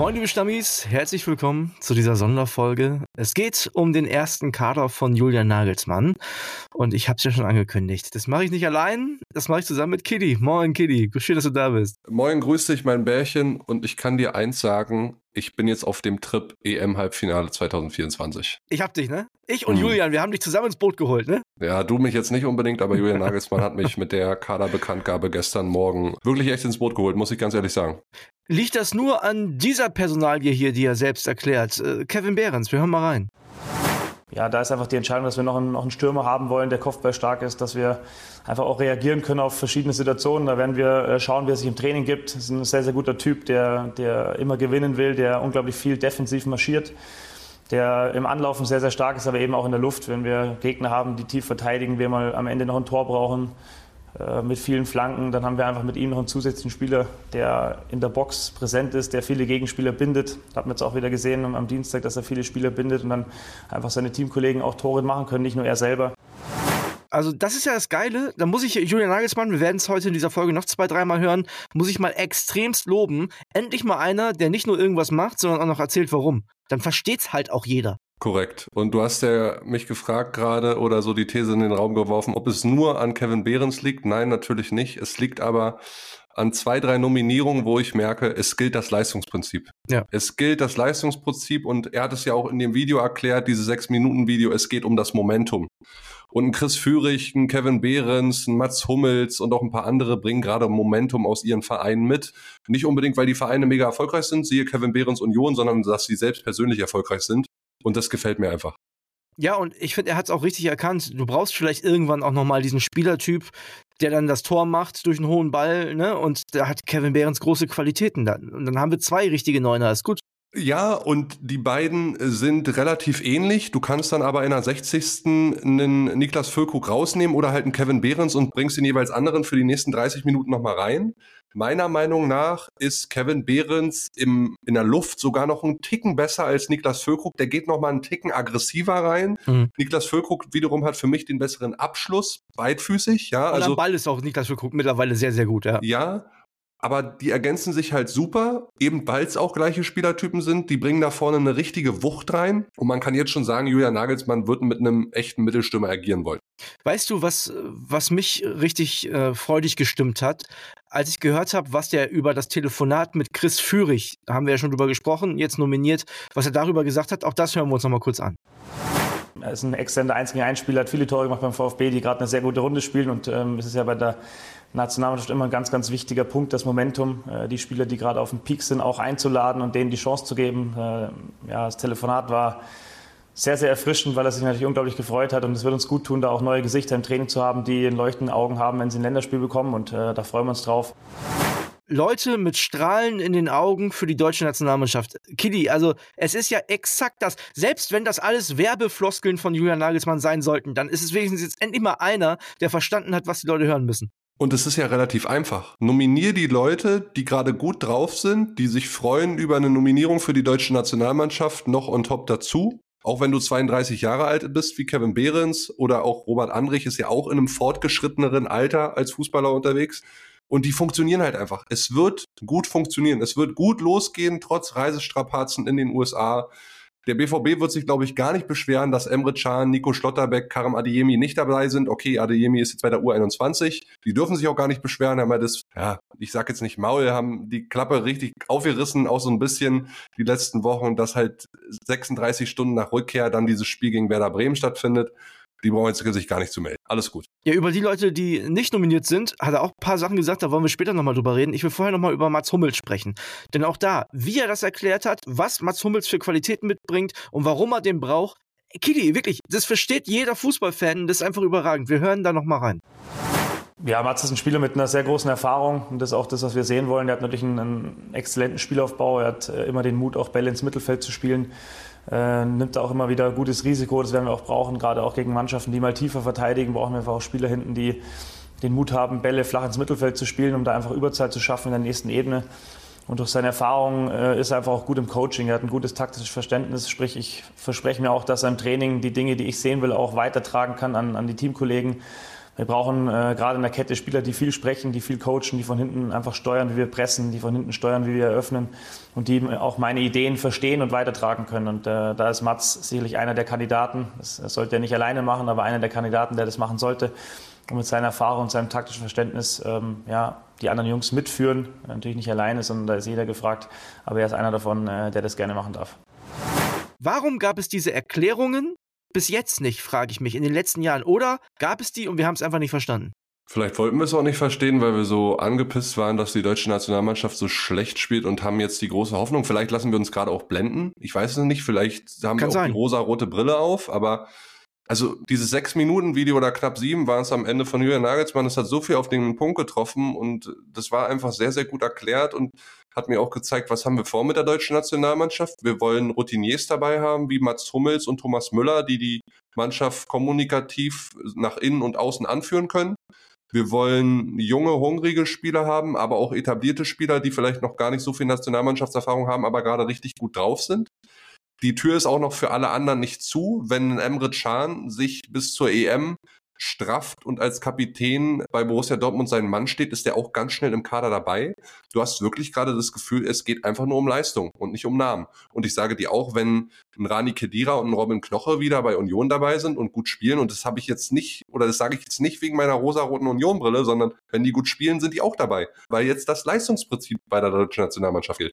Moin liebe Stammis, herzlich willkommen zu dieser Sonderfolge. Es geht um den ersten Kader von Julian Nagelsmann und ich habe es ja schon angekündigt. Das mache ich nicht allein, das mache ich zusammen mit Kitty. Moin Kitty, schön, dass du da bist. Moin, grüß dich mein Bärchen und ich kann dir eins sagen, ich bin jetzt auf dem Trip EM-Halbfinale 2024. Ich hab dich, ne? Ich und hm. Julian, wir haben dich zusammen ins Boot geholt, ne? Ja, du mich jetzt nicht unbedingt, aber Julian Nagelsmann hat mich mit der Kaderbekanntgabe gestern Morgen wirklich echt ins Boot geholt, muss ich ganz ehrlich sagen. Liegt das nur an dieser Personalie hier, die er selbst erklärt? Äh, Kevin Behrens, wir hören mal rein ja, da ist einfach die Entscheidung, dass wir noch einen, noch einen Stürmer haben wollen, der Kopfball stark ist, dass wir einfach auch reagieren können auf verschiedene Situationen. Da werden wir äh, schauen, wie er sich im Training gibt. Das ist ein sehr, sehr guter Typ, der, der immer gewinnen will, der unglaublich viel defensiv marschiert, der im Anlaufen sehr, sehr stark ist, aber eben auch in der Luft. Wenn wir Gegner haben, die tief verteidigen, wir mal am Ende noch ein Tor brauchen, mit vielen Flanken. Dann haben wir einfach mit ihm noch einen zusätzlichen Spieler, der in der Box präsent ist, der viele Gegenspieler bindet. Hat man jetzt auch wieder gesehen am Dienstag, dass er viele Spieler bindet und dann einfach seine Teamkollegen auch Tore machen können, nicht nur er selber. Also das ist ja das Geile. Da muss ich Julian Nagelsmann, wir werden es heute in dieser Folge noch zwei, dreimal hören, muss ich mal extremst loben. Endlich mal einer, der nicht nur irgendwas macht, sondern auch noch erzählt, warum. Dann versteht's halt auch jeder. Korrekt. Und du hast ja mich gefragt gerade oder so die These in den Raum geworfen, ob es nur an Kevin Behrens liegt. Nein, natürlich nicht. Es liegt aber an zwei, drei Nominierungen, wo ich merke, es gilt das Leistungsprinzip. Ja. Es gilt das Leistungsprinzip und er hat es ja auch in dem Video erklärt, diese sechs Minuten Video, es geht um das Momentum. Und ein Chris Führig, ein Kevin Behrens, ein Mats Hummels und auch ein paar andere bringen gerade Momentum aus ihren Vereinen mit. Nicht unbedingt, weil die Vereine mega erfolgreich sind, siehe Kevin Behrens Union, sondern dass sie selbst persönlich erfolgreich sind. Und das gefällt mir einfach. Ja, und ich finde, er hat es auch richtig erkannt. Du brauchst vielleicht irgendwann auch nochmal diesen Spielertyp, der dann das Tor macht durch einen hohen Ball, ne? Und da hat Kevin Behrens große Qualitäten dann. Und dann haben wir zwei richtige Neuner, ist gut. Ja, und die beiden sind relativ ähnlich. Du kannst dann aber in der 60. einen Niklas Füllkrug rausnehmen oder halt einen Kevin Behrens und bringst den jeweils anderen für die nächsten 30 Minuten nochmal rein. Meiner Meinung nach ist Kevin Behrens im, in der Luft sogar noch einen Ticken besser als Niklas Füllkrug. Der geht noch mal einen Ticken aggressiver rein. Mhm. Niklas Füllkrug wiederum hat für mich den besseren Abschluss, beidfüßig. Ja, Und also am Ball ist auch Niklas Füllkrug mittlerweile sehr, sehr gut. Ja, ja aber die ergänzen sich halt super, eben weil es auch gleiche Spielertypen sind. Die bringen da vorne eine richtige Wucht rein. Und man kann jetzt schon sagen, Julian Nagelsmann wird mit einem echten Mittelstürmer agieren wollen. Weißt du, was, was mich richtig äh, freudig gestimmt hat? Als ich gehört habe, was der über das Telefonat mit Chris Führig, haben wir ja schon drüber gesprochen, jetzt nominiert, was er darüber gesagt hat, auch das hören wir uns nochmal kurz an. Er ist ein exzellenter 1 gegen 1 Spieler, hat viele Tore gemacht beim VfB, die gerade eine sehr gute Runde spielen und ähm, es ist ja bei der Nationalmannschaft immer ein ganz, ganz wichtiger Punkt, das Momentum, äh, die Spieler, die gerade auf dem Peak sind, auch einzuladen und denen die Chance zu geben. Äh, ja, das Telefonat war sehr, sehr erfrischend, weil er sich natürlich unglaublich gefreut hat und es wird uns gut tun, da auch neue Gesichter im Training zu haben, die in leuchtenden Augen haben, wenn sie ein Länderspiel bekommen und äh, da freuen wir uns drauf. Leute mit Strahlen in den Augen für die deutsche Nationalmannschaft. Kiddy, also es ist ja exakt das. Selbst wenn das alles Werbefloskeln von Julian Nagelsmann sein sollten, dann ist es wenigstens jetzt endlich mal einer, der verstanden hat, was die Leute hören müssen. Und es ist ja relativ einfach. Nominier die Leute, die gerade gut drauf sind, die sich freuen über eine Nominierung für die deutsche Nationalmannschaft noch on top dazu. Auch wenn du 32 Jahre alt bist, wie Kevin Behrens oder auch Robert Andrich ist ja auch in einem fortgeschritteneren Alter als Fußballer unterwegs. Und die funktionieren halt einfach. Es wird gut funktionieren. Es wird gut losgehen, trotz Reisestrapazen in den USA. Der BVB wird sich, glaube ich, gar nicht beschweren, dass Emre Can, Nico Schlotterbeck, Karim Adeyemi nicht dabei sind. Okay, Adeyemi ist jetzt bei der U21. Die dürfen sich auch gar nicht beschweren, haben ja das, ja, ich sag jetzt nicht Maul, haben die Klappe richtig aufgerissen, auch so ein bisschen die letzten Wochen, dass halt 36 Stunden nach Rückkehr dann dieses Spiel gegen Werder Bremen stattfindet die brauchen jetzt sich gar nicht zu melden. Alles gut. Ja, über die Leute, die nicht nominiert sind, hat er auch ein paar Sachen gesagt, da wollen wir später nochmal drüber reden. Ich will vorher nochmal über Mats Hummels sprechen. Denn auch da, wie er das erklärt hat, was Mats Hummels für Qualitäten mitbringt und warum er den braucht, Kili, wirklich, das versteht jeder Fußballfan, das ist einfach überragend. Wir hören da nochmal rein. Ja, Mats ist ein Spieler mit einer sehr großen Erfahrung und das ist auch das, was wir sehen wollen. Er hat natürlich einen, einen exzellenten Spielaufbau, er hat äh, immer den Mut, auch Bälle ins Mittelfeld zu spielen äh, nimmt auch immer wieder gutes Risiko. Das werden wir auch brauchen, gerade auch gegen Mannschaften, die mal tiefer verteidigen, brauchen wir einfach auch Spieler hinten, die den Mut haben, Bälle flach ins Mittelfeld zu spielen, um da einfach Überzeit zu schaffen in der nächsten Ebene. Und durch seine Erfahrung äh, ist er einfach auch gut im Coaching. Er hat ein gutes taktisches Verständnis. Sprich, ich verspreche mir auch, dass er im Training die Dinge, die ich sehen will, auch weitertragen kann an, an die Teamkollegen. Wir brauchen äh, gerade in der Kette Spieler, die viel sprechen, die viel coachen, die von hinten einfach steuern, wie wir pressen, die von hinten steuern, wie wir eröffnen und die auch meine Ideen verstehen und weitertragen können. Und äh, da ist Mats sicherlich einer der Kandidaten. Das, das sollte er nicht alleine machen, aber einer der Kandidaten, der das machen sollte und mit seiner Erfahrung und seinem taktischen Verständnis ähm, ja, die anderen Jungs mitführen. Natürlich nicht alleine, sondern da ist jeder gefragt. Aber er ist einer davon, äh, der das gerne machen darf. Warum gab es diese Erklärungen bis jetzt nicht, frage ich mich, in den letzten Jahren? Oder gab es die und wir haben es einfach nicht verstanden? Vielleicht wollten wir es auch nicht verstehen, weil wir so angepisst waren, dass die deutsche Nationalmannschaft so schlecht spielt und haben jetzt die große Hoffnung. Vielleicht lassen wir uns gerade auch blenden. Ich weiß es nicht. Vielleicht haben Kann wir auch sein. die rosa-rote Brille auf, aber also dieses sechs Minuten Video oder knapp sieben waren es am Ende von Julian Nagelsmann. Das hat so viel auf den Punkt getroffen und das war einfach sehr, sehr gut erklärt und hat mir auch gezeigt, was haben wir vor mit der deutschen Nationalmannschaft. Wir wollen Routiniers dabei haben, wie Mats Hummels und Thomas Müller, die die Mannschaft kommunikativ nach innen und außen anführen können. Wir wollen junge, hungrige Spieler haben, aber auch etablierte Spieler, die vielleicht noch gar nicht so viel Nationalmannschaftserfahrung haben, aber gerade richtig gut drauf sind. Die Tür ist auch noch für alle anderen nicht zu. Wenn Emre Can sich bis zur EM strafft und als Kapitän bei Borussia Dortmund seinen Mann steht, ist er auch ganz schnell im Kader dabei. Du hast wirklich gerade das Gefühl, es geht einfach nur um Leistung und nicht um Namen. Und ich sage dir auch, wenn ein Rani Kedira und ein Robin Knoche wieder bei Union dabei sind und gut spielen, und das habe ich jetzt nicht, oder das sage ich jetzt nicht wegen meiner rosaroten Union-Brille, sondern wenn die gut spielen, sind die auch dabei. Weil jetzt das Leistungsprinzip bei der deutschen Nationalmannschaft gilt.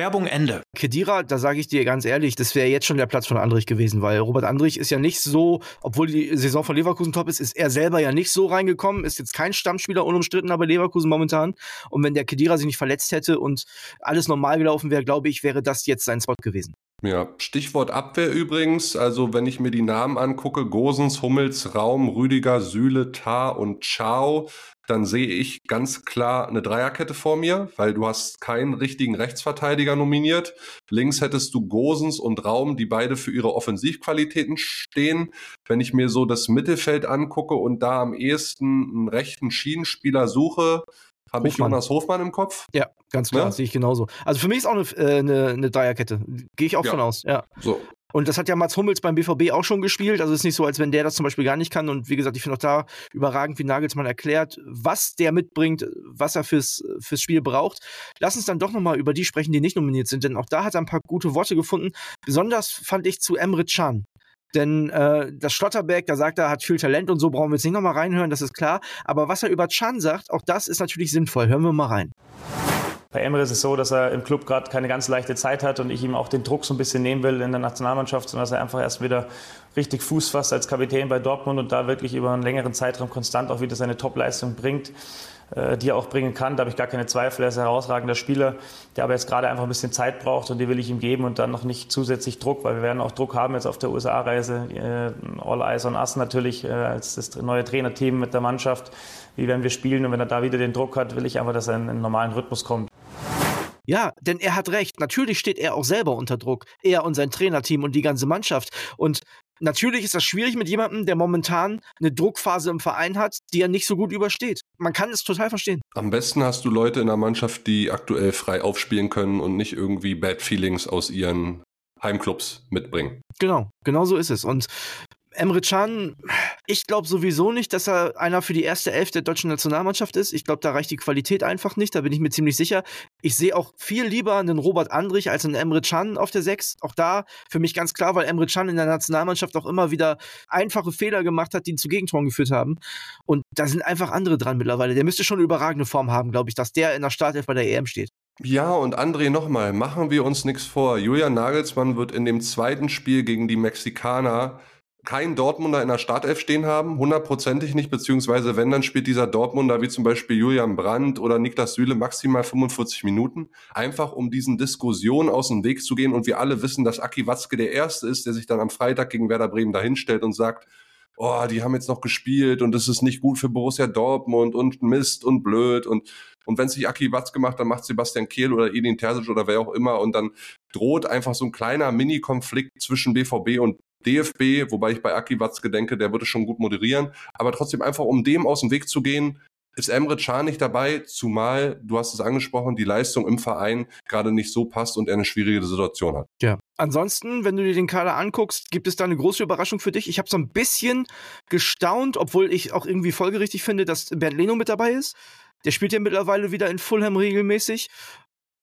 Werbung Ende. Kedira, da sage ich dir ganz ehrlich, das wäre jetzt schon der Platz von Andrich gewesen, weil Robert Andrich ist ja nicht so, obwohl die Saison von Leverkusen top ist, ist er selber ja nicht so reingekommen, ist jetzt kein Stammspieler unumstritten, aber Leverkusen momentan. Und wenn der Kedira sich nicht verletzt hätte und alles normal gelaufen wäre, glaube ich, wäre das jetzt sein Spot gewesen. Ja, Stichwort Abwehr übrigens. Also, wenn ich mir die Namen angucke, Gosens, Hummels, Raum, Rüdiger, Süle, Tar und Ciao, dann sehe ich ganz klar eine Dreierkette vor mir, weil du hast keinen richtigen Rechtsverteidiger nominiert. Links hättest du Gosens und Raum, die beide für ihre Offensivqualitäten stehen. Wenn ich mir so das Mittelfeld angucke und da am ehesten einen rechten Schienenspieler suche, habe ich Jonas Hofmann im Kopf? Ja, ganz klar, ja? sehe ich genauso. Also für mich ist auch eine, äh, eine, eine Dreierkette. Gehe ich auch ja. von aus, ja. So. Und das hat ja Mats Hummels beim BVB auch schon gespielt. Also es ist nicht so, als wenn der das zum Beispiel gar nicht kann. Und wie gesagt, ich finde auch da überragend, wie Nagelsmann erklärt, was der mitbringt, was er fürs, fürs Spiel braucht. Lass uns dann doch nochmal über die sprechen, die nicht nominiert sind, denn auch da hat er ein paar gute Worte gefunden. Besonders fand ich zu Emre Can. Denn äh, das Schlotterberg, da sagt er, hat viel Talent und so, brauchen wir jetzt nicht nochmal reinhören, das ist klar. Aber was er über Chan sagt, auch das ist natürlich sinnvoll. Hören wir mal rein. Bei Emre ist es so, dass er im Club gerade keine ganz leichte Zeit hat und ich ihm auch den Druck so ein bisschen nehmen will in der Nationalmannschaft, sondern dass er einfach erst wieder richtig Fuß fasst als Kapitän bei Dortmund und da wirklich über einen längeren Zeitraum konstant auch wieder seine Topleistung bringt, äh, die er auch bringen kann. Da habe ich gar keine Zweifel. Er ist ein herausragender Spieler, der aber jetzt gerade einfach ein bisschen Zeit braucht und die will ich ihm geben und dann noch nicht zusätzlich Druck, weil wir werden auch Druck haben jetzt auf der USA-Reise. Äh, All Eyes on Us natürlich äh, als das neue Trainerteam mit der Mannschaft. Wie werden wir spielen und wenn er da wieder den Druck hat, will ich einfach, dass er in einen normalen Rhythmus kommt. Ja, denn er hat recht. Natürlich steht er auch selber unter Druck. Er und sein Trainerteam und die ganze Mannschaft. Und natürlich ist das schwierig mit jemandem, der momentan eine Druckphase im Verein hat, die er nicht so gut übersteht. Man kann es total verstehen. Am besten hast du Leute in der Mannschaft, die aktuell frei aufspielen können und nicht irgendwie Bad Feelings aus ihren Heimclubs mitbringen. Genau, genau so ist es. Und Emre Can, ich glaube sowieso nicht, dass er einer für die erste Elf der deutschen Nationalmannschaft ist. Ich glaube, da reicht die Qualität einfach nicht, da bin ich mir ziemlich sicher. Ich sehe auch viel lieber einen Robert Andrich als einen Emre Can auf der Sechs. Auch da für mich ganz klar, weil Emre Can in der Nationalmannschaft auch immer wieder einfache Fehler gemacht hat, die zu Gegentoren geführt haben. Und da sind einfach andere dran mittlerweile. Der müsste schon eine überragende Form haben, glaube ich, dass der in der Startelf bei der EM steht. Ja, und André nochmal, machen wir uns nichts vor. Julian Nagelsmann wird in dem zweiten Spiel gegen die Mexikaner keinen Dortmunder in der Startelf stehen haben, hundertprozentig nicht, beziehungsweise wenn, dann spielt dieser Dortmunder wie zum Beispiel Julian Brandt oder Niklas Süle maximal 45 Minuten, einfach um diesen Diskussionen aus dem Weg zu gehen. Und wir alle wissen, dass Aki Watzke der Erste ist, der sich dann am Freitag gegen Werder Bremen dahinstellt und sagt, oh, die haben jetzt noch gespielt und es ist nicht gut für Borussia Dortmund und Mist und blöd. Und und wenn es sich Aki Watzke macht, dann macht Sebastian Kehl oder Edin Terzic oder wer auch immer. Und dann droht einfach so ein kleiner Mini-Konflikt zwischen BVB und DFB, wobei ich bei Aki Watzke denke, der würde schon gut moderieren. Aber trotzdem einfach, um dem aus dem Weg zu gehen, ist Emre Can nicht dabei, zumal, du hast es angesprochen, die Leistung im Verein gerade nicht so passt und er eine schwierige Situation hat. Ja. Ansonsten, wenn du dir den Kader anguckst, gibt es da eine große Überraschung für dich. Ich habe so ein bisschen gestaunt, obwohl ich auch irgendwie folgerichtig finde, dass Bernd Leno mit dabei ist. Der spielt ja mittlerweile wieder in Fulham regelmäßig.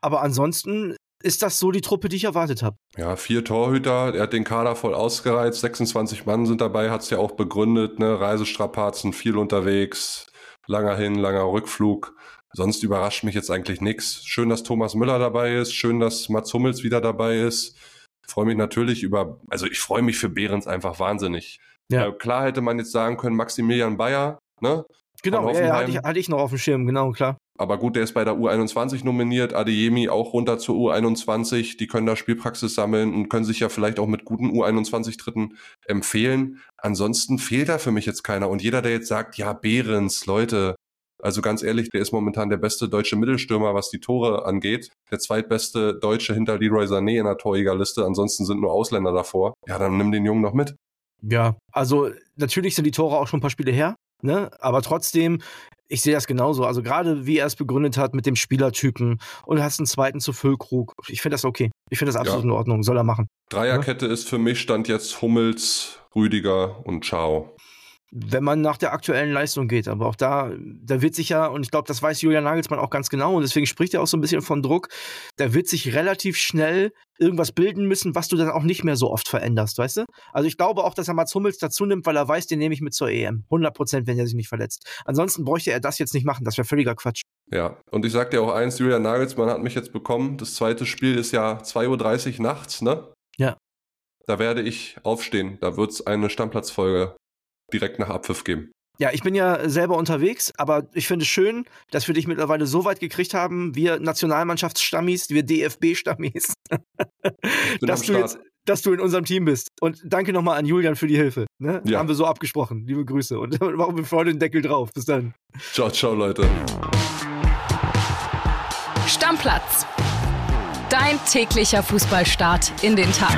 Aber ansonsten ist das so die Truppe, die ich erwartet habe. Ja, vier Torhüter, er hat den Kader voll ausgereizt, 26 Mann sind dabei, hat es ja auch begründet, ne? Reisestrapazen, viel unterwegs, langer Hin, langer Rückflug. Sonst überrascht mich jetzt eigentlich nichts. Schön, dass Thomas Müller dabei ist, schön, dass Mats Hummels wieder dabei ist. Freue mich natürlich über, also ich freue mich für Behrens einfach wahnsinnig. Ja. Äh, klar hätte man jetzt sagen können, Maximilian Bayer, ne? Genau, ja, hatte, ich, hatte ich noch auf dem Schirm, genau, klar. Aber gut, der ist bei der U21 nominiert, Adeyemi auch runter zur U21. Die können da Spielpraxis sammeln und können sich ja vielleicht auch mit guten U21-Dritten empfehlen. Ansonsten fehlt da für mich jetzt keiner. Und jeder, der jetzt sagt, ja, Behrens, Leute, also ganz ehrlich, der ist momentan der beste deutsche Mittelstürmer, was die Tore angeht. Der zweitbeste Deutsche hinter Leroy Sané in der Torjägerliste. Ansonsten sind nur Ausländer davor. Ja, dann nimm den Jungen noch mit. Ja, also natürlich sind die Tore auch schon ein paar Spiele her. Ne? Aber trotzdem, ich sehe das genauso. Also gerade wie er es begründet hat mit dem Spielertypen und hast einen zweiten zu Füllkrug. Ich finde das okay. Ich finde das absolut ja. in Ordnung. Soll er machen. Dreierkette ja? ist für mich stand jetzt Hummels, Rüdiger und Ciao wenn man nach der aktuellen Leistung geht. Aber auch da, da wird sich ja, und ich glaube, das weiß Julian Nagelsmann auch ganz genau, und deswegen spricht er auch so ein bisschen von Druck, da wird sich relativ schnell irgendwas bilden müssen, was du dann auch nicht mehr so oft veränderst, weißt du? Also ich glaube auch, dass er Mats Hummels dazu nimmt, weil er weiß, den nehme ich mit zur EM. 100 Prozent, wenn er sich nicht verletzt. Ansonsten bräuchte er das jetzt nicht machen, das wäre völliger Quatsch. Ja, und ich sag dir auch eins, Julian Nagelsmann hat mich jetzt bekommen. Das zweite Spiel ist ja 2.30 Uhr nachts, ne? Ja. Da werde ich aufstehen. Da wird es eine Stammplatzfolge direkt nach Abpfiff geben. Ja, ich bin ja selber unterwegs, aber ich finde es schön, dass wir dich mittlerweile so weit gekriegt haben, wir Nationalmannschaftsstammis, wir DFB-Stammis, dass, du jetzt, dass du in unserem Team bist. Und danke nochmal an Julian für die Hilfe. Ne? Ja. Haben wir so abgesprochen. Liebe Grüße. Und machen wir vorne den Deckel drauf. Bis dann. Ciao, ciao, Leute. Stammplatz. Dein täglicher Fußballstart in den Tag.